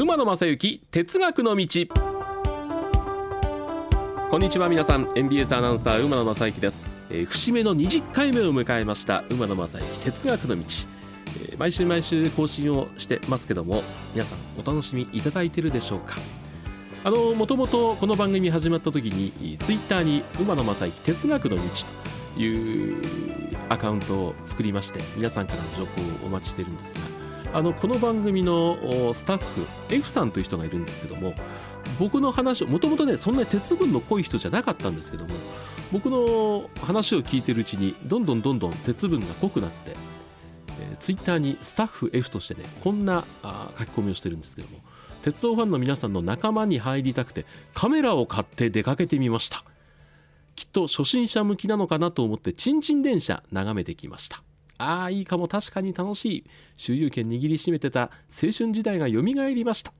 馬野正幸哲学の道。こんにちは皆さん。NBS アナウンサー馬野正幸です、えー、節目の20回目を迎えました馬野正幸哲学の道、えー、毎週毎週更新をしてますけども皆さんお楽しみいただいてるでしょうか？あのもともとこの番組始まった時にツイッターに馬野正幸哲学の道というアカウントを作りまして皆さんからの情報をお待ちしているんですがあのこの番組のスタッフ F さんという人がいるんですけども僕の話をもともとねそんなに鉄分の濃い人じゃなかったんですけども僕の話を聞いてるうちにどんどんどんどん鉄分が濃くなって、えー、ツイッターにスタッフ F としてねこんなあ書き込みをしてるんですけども鉄道ファンの皆さんの仲間に入りたくてカメラを買って出かけてみました。きっと初心者向きなのかなと思ってチンチン電車眺めてきました。ああいいかも。確かに楽しい。周遊券握りしめてた青春時代がよみがえりました。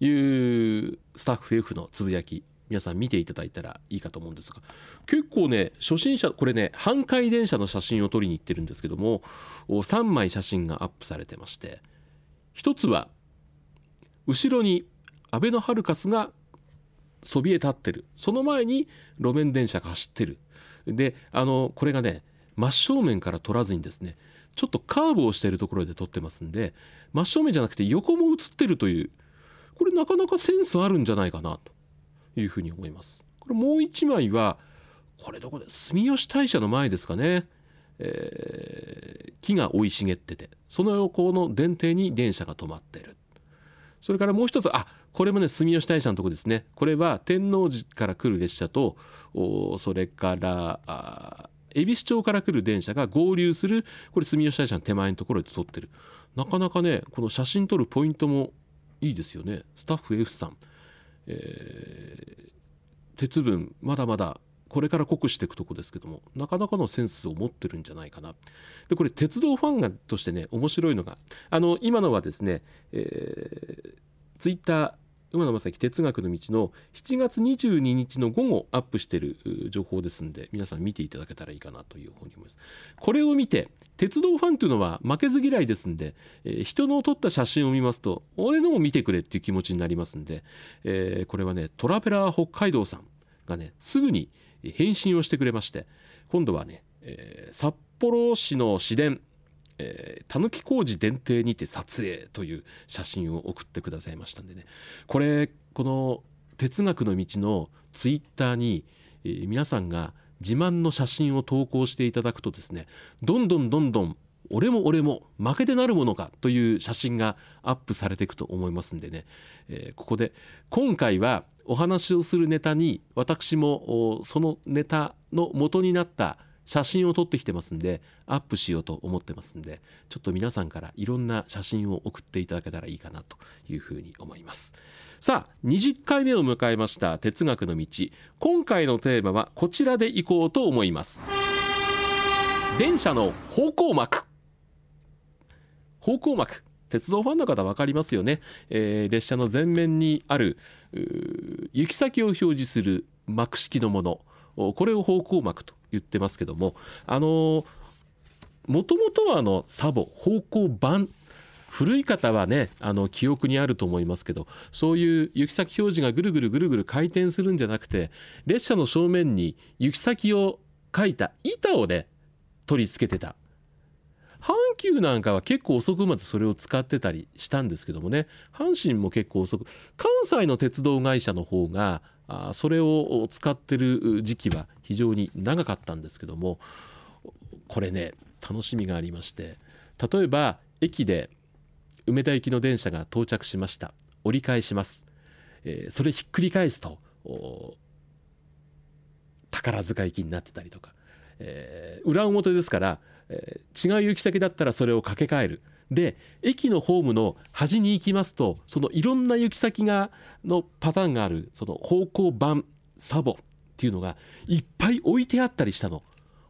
いうスタッフ F のつぶやき皆さん見ていただいたらいいかと思うんですが結構ね初心者これね半壊電車の写真を撮りに行ってるんですけども3枚写真がアップされてまして一つは後ろにアベノハルカスがそびえ立ってる。その前に路面電車が走ってる。であのこれがね真正面から撮らずにですねちょっとカーブをしているところで撮ってますんで真正面じゃなくて横も映ってるというこれなかなかセンスあるんじゃないかなというふうに思います。これもう一枚はこれどこで住吉大社の前ですかね、えー、木が生い茂っててその横の電停に電車が止まってる。それからもう一つあこれもね住吉大社のとこですね。これは天王寺から来る列車とそれから恵比寿町から来る電車が合流するこれ住吉大社の手前のところで撮ってる。なかなかねこの写真撮るポイントもいいですよね。スタッフ F さん、えー、鉄分まだまだこれから濃くしていくとこですけどもなかなかのセンスを持ってるんじゃないかな。でこれ鉄道ファンがとしてね面白いのがあの今のはですね、えー、ツイッター馬野正樹哲学の道の7月22日の午後アップしている情報ですんで皆さん見ていただけたらいいかなというふうに思います。これを見て鉄道ファンというのは負けず嫌いですんで、えー、人の撮った写真を見ますと俺のも見てくれっていう気持ちになりますんで、えー、これはねトラベラー北海道さんがねすぐに返信をしてくれまして今度はね、えー、札幌市の市電たぬき工事電停にて撮影という写真を送ってくださいましたんでね。これこの哲学の道のツイッターに、えー、皆さんが自慢の写真を投稿していただくとですねどんどんどんどん俺も俺も負けてなるものかという写真がアップされていくと思いますんでね、えー、ここで今回はお話をするネタに私もそのネタの元になった写真を撮ってきてますんでアップしようと思ってますんでちょっと皆さんからいろんな写真を送っていただけたらいいかなというふうに思います。さあ20回目を迎えました哲学の道。今回のテーマはこちらでいこうと思います。電車の方向幕。方向幕。鉄道ファンの方分かりますよね、えー、列車の前面にある行き先を表示する幕式のもの。これを方向幕と言ってますけどもあのもともとはあのサボ方向板古い方はねあの記憶にあると思いますけどそういう行き先表示がぐるぐるぐるぐる回転するんじゃなくて列車の正面に行き先を書いた板をね取り付けてた。阪急なんかは結構遅くまでそれを使ってたりしたんですけどもね阪神も結構遅く関西の鉄道会社の方があそれを使ってる時期は非常に長かったんですけどもこれね楽しみがありまして例えば駅で梅田行きの電車が到着しました。折り返します、えー、それひっくり返すと宝塚行きになってたりとか、えー、裏表ですから、えー、違う行き先だったらそれを掛け替える。で駅のホームの端に行きますとそのいろんな行き先がのパターンがあるその方向板サボっていうのがいっぱい置いてあったりしたの。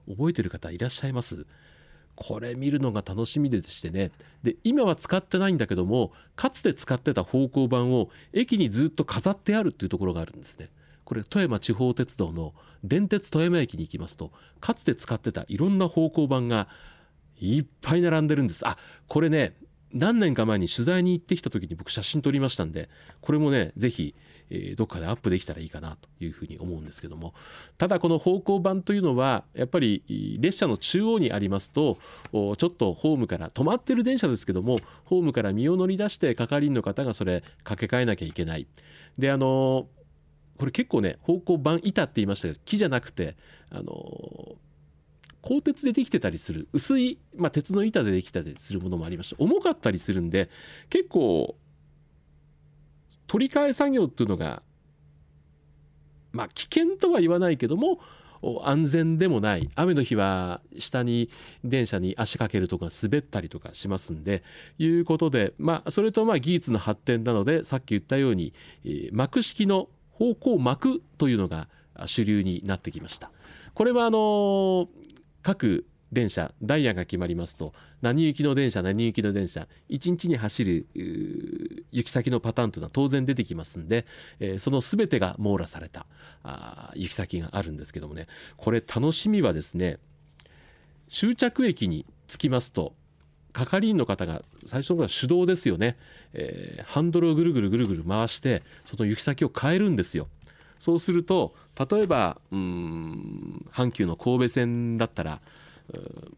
覚えてる方いらっしゃいます？これ見るのが楽しみでしてね。で今は使ってないんだけどもかつて使ってた方向板を駅にずっと飾ってあるっていうところがあるんですね。これ富山地方鉄道の電鉄富山駅に行きますとかつて使ってたいろんな方向板がいっぱい並んでるんです。あこれね何年か前に取材に行ってきた時に僕写真撮りましたんでこれもね是非えどっかでアップできたらいいかなというふうに思うんですけども。ただこの方向板というのはやっぱり列車の中央にありますとちょっとホームから止まってる電車ですけどもホームから身を乗り出して係員の方がそれ掛け替えなきゃいけない。であのこれ結構ね方向板板って言いましたけど木じゃなくてあの鋼鉄でできてたりする薄い、まあ、鉄の板でできたりするものもありまして重かったりするんで結構取り替え作業っていうのがまあ危険とは言わないけども安全でもない雨の日は下に電車に足かけるとか滑ったりとかしますんでいうことでまあそれとまあ技術の発展なのでさっき言ったように膜式の方向膜というのが主流になってきました。これはあの各電車ダイヤが決まりますと何行きの電車何行きの電車1日に走る行き先のパターンというのは当然出てきますんで、えー、その全てが網羅されたあ行き先があるんですけどもねこれ楽しみはですね終着駅に着きますと係員の方が最初のは手動ですよね、えー、ハンドルをぐるぐるぐるぐる回してその行き先を変えるんですよ。そうすると例えばうん阪急の神戸線だったら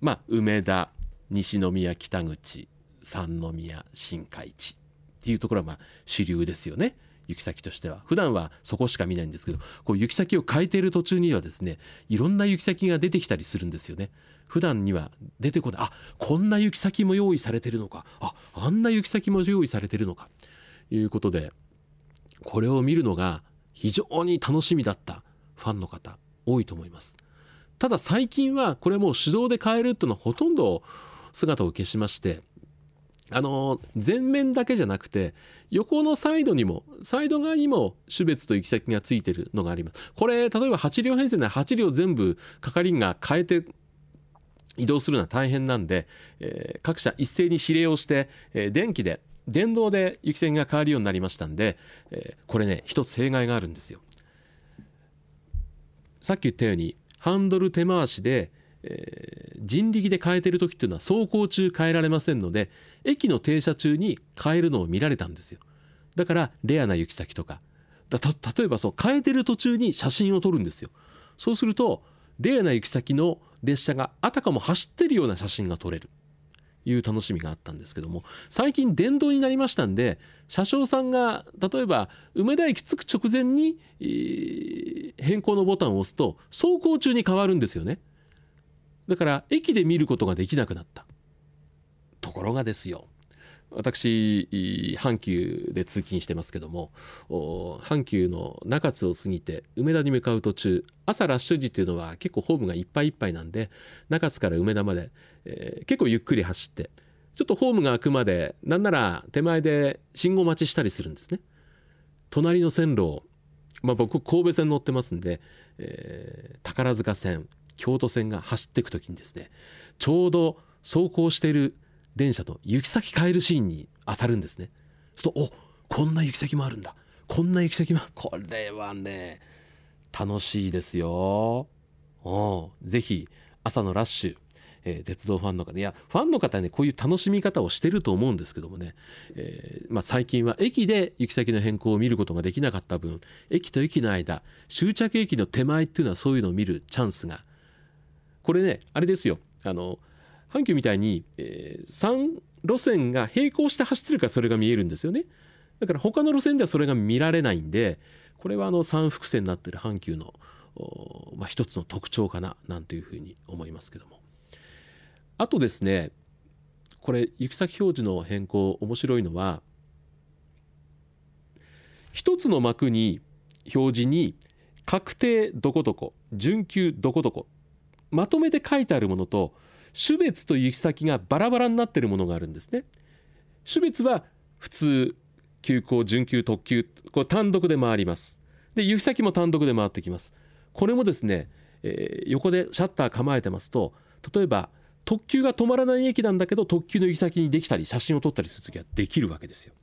まあ梅田西宮北口三宮新海地っていうところはまあ主流ですよね行き先としては。普段はそこしか見ないんですけどこう行き先を変えている途中にはですねいろんな行き先が出てきたりするんですよね。普段には出てこない。あこんな行き先も用意されてるのか。ああんな行き先も用意されてるのか。ということでこれを見るのが非常に楽しみだった。ファンの方多いと思います。ただ最近はこれもう手動で変えるっていうのはほとんど姿を消しましてあの前面だけじゃなくて横のサイドにもサイド側にも種別と行き先がついてるのがあります。これ例えば8両編成で8両全部係員が変えて移動するのは大変なんで、えー、各社一斉に指令をして、えー、電気で電動で行き先が変わるようになりましたんで、えー、これね一つ弊害があるんですよ。さっき言ったようにハンドル手回しで、えー、人力で変えてる時っていうのは走行中変えられませんので駅の停車中に変えるのを見られたんですよ。だからレアな行き先とか。だ例えばそう変えてる途中に写真を撮るんですよ。そうするとレアな行き先の列車があたかも走ってるような写真が撮れる。いう楽しみがあったんですけども最近電動になりましたんで車掌さんが例えば梅田駅着く直前に、変更のボタンを押すと走行中に変わるんですよね。だから駅で見ることができなくなった。ところがですよ。私阪急で通勤してますけども阪急の中津を過ぎて梅田に向かう途中朝ラッシュ時っていうのは結構ホームがいっぱいいっぱいなんで中津から梅田まで、えー、結構ゆっくり走ってちょっとホームが開くまでなんなら手前で信号待ちしたりするんですね。隣の線路、まあ、僕神戸線乗ってますんで、えー、宝塚線京都線が走っていく時にですねちょうど走行している電車と行き先変えるシーンに当たるんですね。するとおこんな行き先もあるんだこんな行き先もこれはね楽しいですよ。おぜひ朝のラッシュ、えー、鉄道ファンの方いやファンの方はねこういう楽しみ方をしてると思うんですけどもね、えー、まあ、最近は駅で行き先の変更を見ることができなかった分駅と駅の間終着駅の手前っていうのはそういうのを見るチャンスがこれねあれですよあの阪急みたいに、えー、3路線が並行して走ってるからそれが見えるんですよね。だから他の路線ではそれが見られないんでこれはあの3複線になってる阪急の、まあ、一つの特徴かななんていうふうに思いますけども。あとですねこれ行き先表示の変更面白いのは一つの幕に表示に確定どこどこ準急どこどこまとめて書いてあるものと種別と行き先がバラバラになっているものがあるんですね。種別は普通急行準急特急これ単独で回ります。で行き先も単独で回ってきます。これもですね、えー、横でシャッター構えてますと例えば特急が止まらない駅なんだけど特急の行き先にできたり写真を撮ったりする時はできるわけですよ。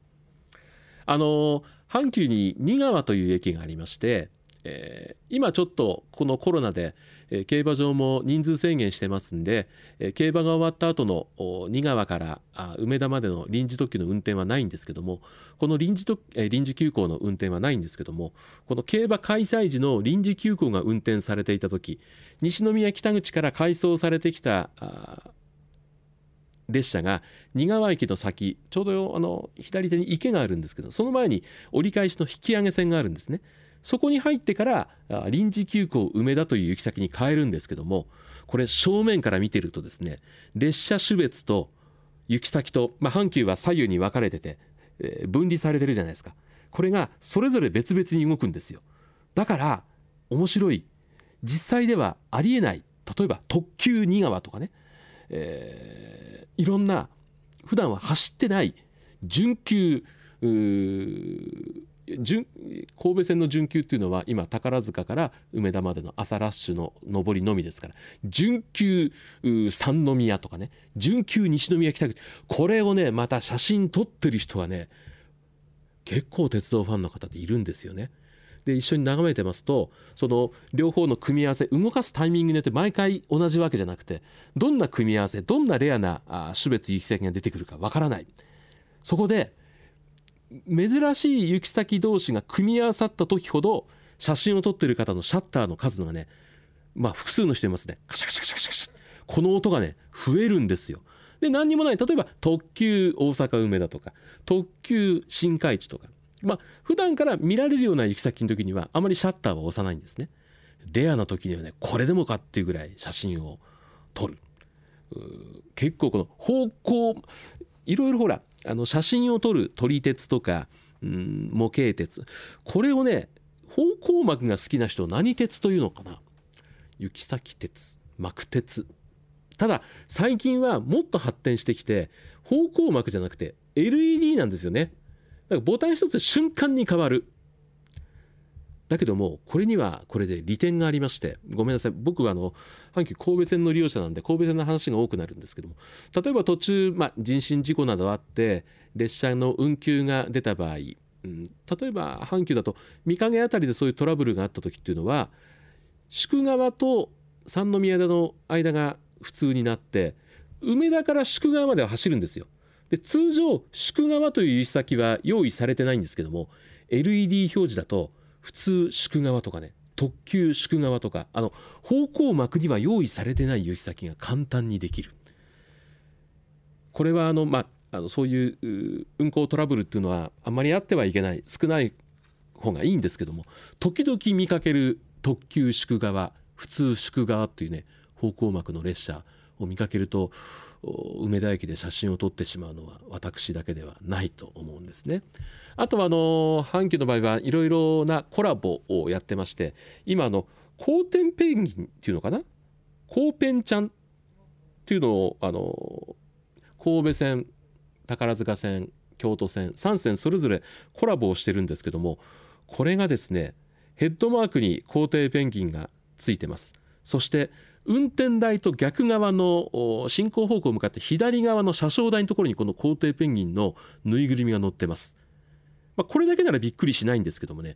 あの阪急に仁川という駅がありまして、えー、今ちょっとこのコロナで、えー、競馬場も人数制限してますんで、えー、競馬が終わった後の仁川からあ梅田までの臨時特急の運転はないんですけどもこの臨時特、えー、臨時急行の運転はないんですけどもこの競馬開催時の臨時急行が運転されていた時西宮北口から改装されてきた列車が仁川駅の先ちょうどあの左手に池があるんですけどその前に折り返しの引き上げ線があるんですね。そこに入ってから臨時急行梅田という行き先に変えるんですけどもこれ正面から見てるとですね列車種別と行き先と、まあ、阪急は左右に分かれてて、えー、分離されてるじゃないですか。これがそれぞれ別々に動くんですよ。だから面白い。実際ではありえない。例えば特急仁川とかね、えー、いろんな普段は走ってない準急神戸線の準急っていうのは今宝塚から梅田までの朝ラッシュの上りのみですから準急三宮とかね準急西宮北口これをねまた写真撮ってる人はね結構鉄道ファンの方っているんですよね。で一緒に眺めてますとその両方の組み合わせ動かすタイミングによって毎回同じわけじゃなくてどんな組み合わせどんなレアな種別行き先が出てくるかわからないそこで珍しい行き先同士が組み合わさった時ほど写真を撮ってる方のシャッターの数がねまあ複数の人いますね。カシャカシャカシャカシャ。カシャこの音がね増えるんですよ。で何にもない。例えば特急大阪梅田とか特急新海地とか。まあ普段から見られるような行き先の時にはあまりシャッターは押さないんですね。レアな時にはねこれでもかっていうぐらい写真を撮る。結構この方向いろいろほらあの写真を撮る撮り鉄とか、うん、模型鉄。これをね方向膜が好きな人何鉄というのかな？行き先鉄膜鉄。ただ最近はもっと発展してきて方向膜じゃなくて LED なんですよね。だからボタン一つで瞬間に変わる。だけどもこれにはこれで利点がありましてごめんなさい僕はあの阪急神戸線の利用者なんで神戸線の話が多くなるんですけども例えば途中、まあ、人身事故などあって列車の運休が出た場合、うん、例えば阪急だと御影辺りでそういうトラブルがあった時っていうのは宿川と三宮田の間が普通になって梅田から宿川までは走るんですよ。で通常宿川という行き先は用意されてないんですけども LED 表示だと普通宿川とかね特急宿川とかあの方向幕には用意されてない行き先が簡単にできる。これはあの、まあ、あのそういう運行トラブルっていうのはあんまりあってはいけない少ない方がいいんですけども時々見かける特急宿川普通宿川っていうね方向幕の列車を見かけると梅田駅で写真を撮ってしまうのは私だけではないと思うんですね。あとはあの阪急の場合はいろいろなコラボをやってまして今あの光天ペンギンっていうのかな？光ペンちゃんっていうのをあの神戸線宝塚線京都線3線それぞれコラボをしてるんですけどもこれがですねヘッドマークに皇帝ペンギンがついてますそして運転台と逆側の進行方向向かって左側の車掌台のところにこの皇帝ペンギンのぬいぐるみが乗ってます、まあ、これだけならびっくりしないんですけどもね。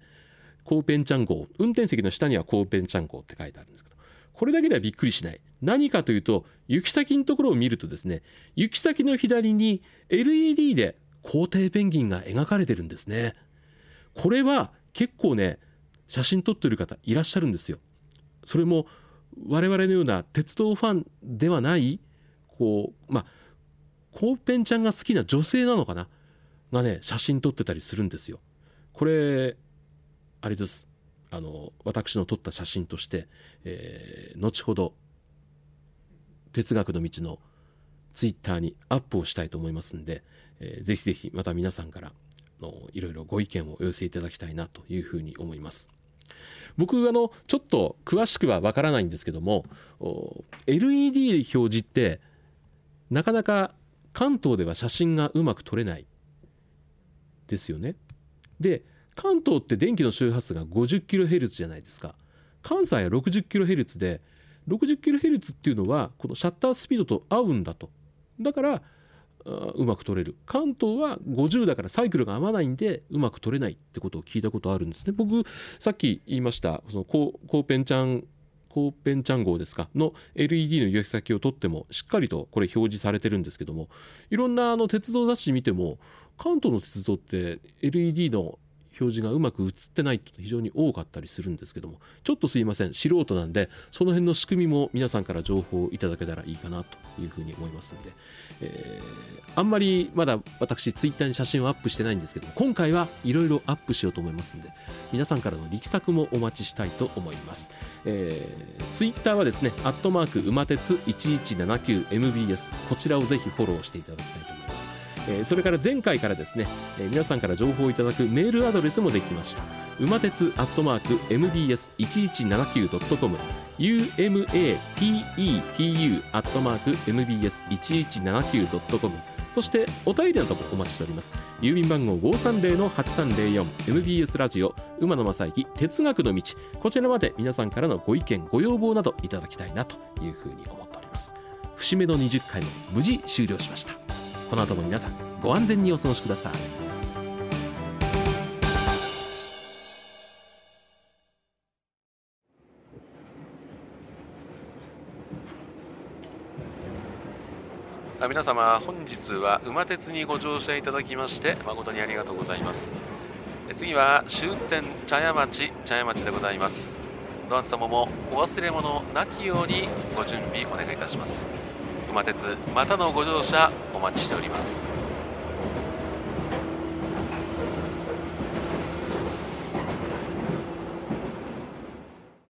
コーペンチャン号運転席の下にはコーペンチャン号って書いてあるんですけどこれだけではびっくりしない。何かというと行き先のところを見るとですね行き先の左に LED で皇帝ペンギンが描かれてるんですね。これは結構ね写真撮ってる方いらっしゃるんですよ。それも我々のような鉄道ファンではないこうまあコーペンちゃんが好きな女性なのかな？がね写真撮ってたりするんですよ。これあれですあの私の撮った写真として、えー、後ほど哲学の道のツイッターにアップをしたいと思いますんで、えー、ぜひぜひまた皆さんからのいろいろご意見をお寄せいただきたいなというふうに思います。僕あのちょっと詳しくはわからないんですけども LED 表示ってなかなか関東では写真がうまく撮れないですよね。で関東って電気の周波数が 50kHz じゃないですか。関西は 60kHz で 60kHz っていうのはこのシャッタースピードと合うんだと。だからうまく取れる。関東は50だからサイクルが合わないんでうまく取れないってことを聞いたことあるんですね。僕さっき言いましたそのコーペンちゃんコーペンちゃん号ですか？の LED の行き先を取ってもしっかりとこれ表示されてるんですけどもいろんなあの鉄道雑誌見ても関東の鉄道って LED の表示がうまく映ってないと非常に多かったりするんですけどもちょっとすいません素人なんでその辺の仕組みも皆さんから情報をいただけたらいいかなというふうに思いますので、えー、あんまりまだ私ツイッターに写真をアップしてないんですけども今回はいろいろアップしようと思いますので皆さんからの力作もお待ちしたいと思います、えー、ツイッターはですねアットマーク馬鉄 1179MBS こちらをぜひフォローしていただきたいと思います。えそれから前回からですね、え皆さんから情報をいただくメールアドレスもできました。馬鉄アットマーク MBS1179.com umatetu アットマーク MBS1179.com そしてお便りなどもお待ちしております。郵便番号530-8304 MBS ラジオ馬野正幸哲学の道。こちらまで皆さんからのご意見ご要望などいただきたいなというふうに思っております。節目の20回も無事終了しました。この後も皆さんご安全にお過ごしください。皆様本日は馬鉄にご乗車いただきまして誠にありがとうございます。次は終点茶屋町茶屋町でございます。ドアン様もお忘れ物なきようにご準備お願いいたします。馬鉄またのご乗車お待ちしております。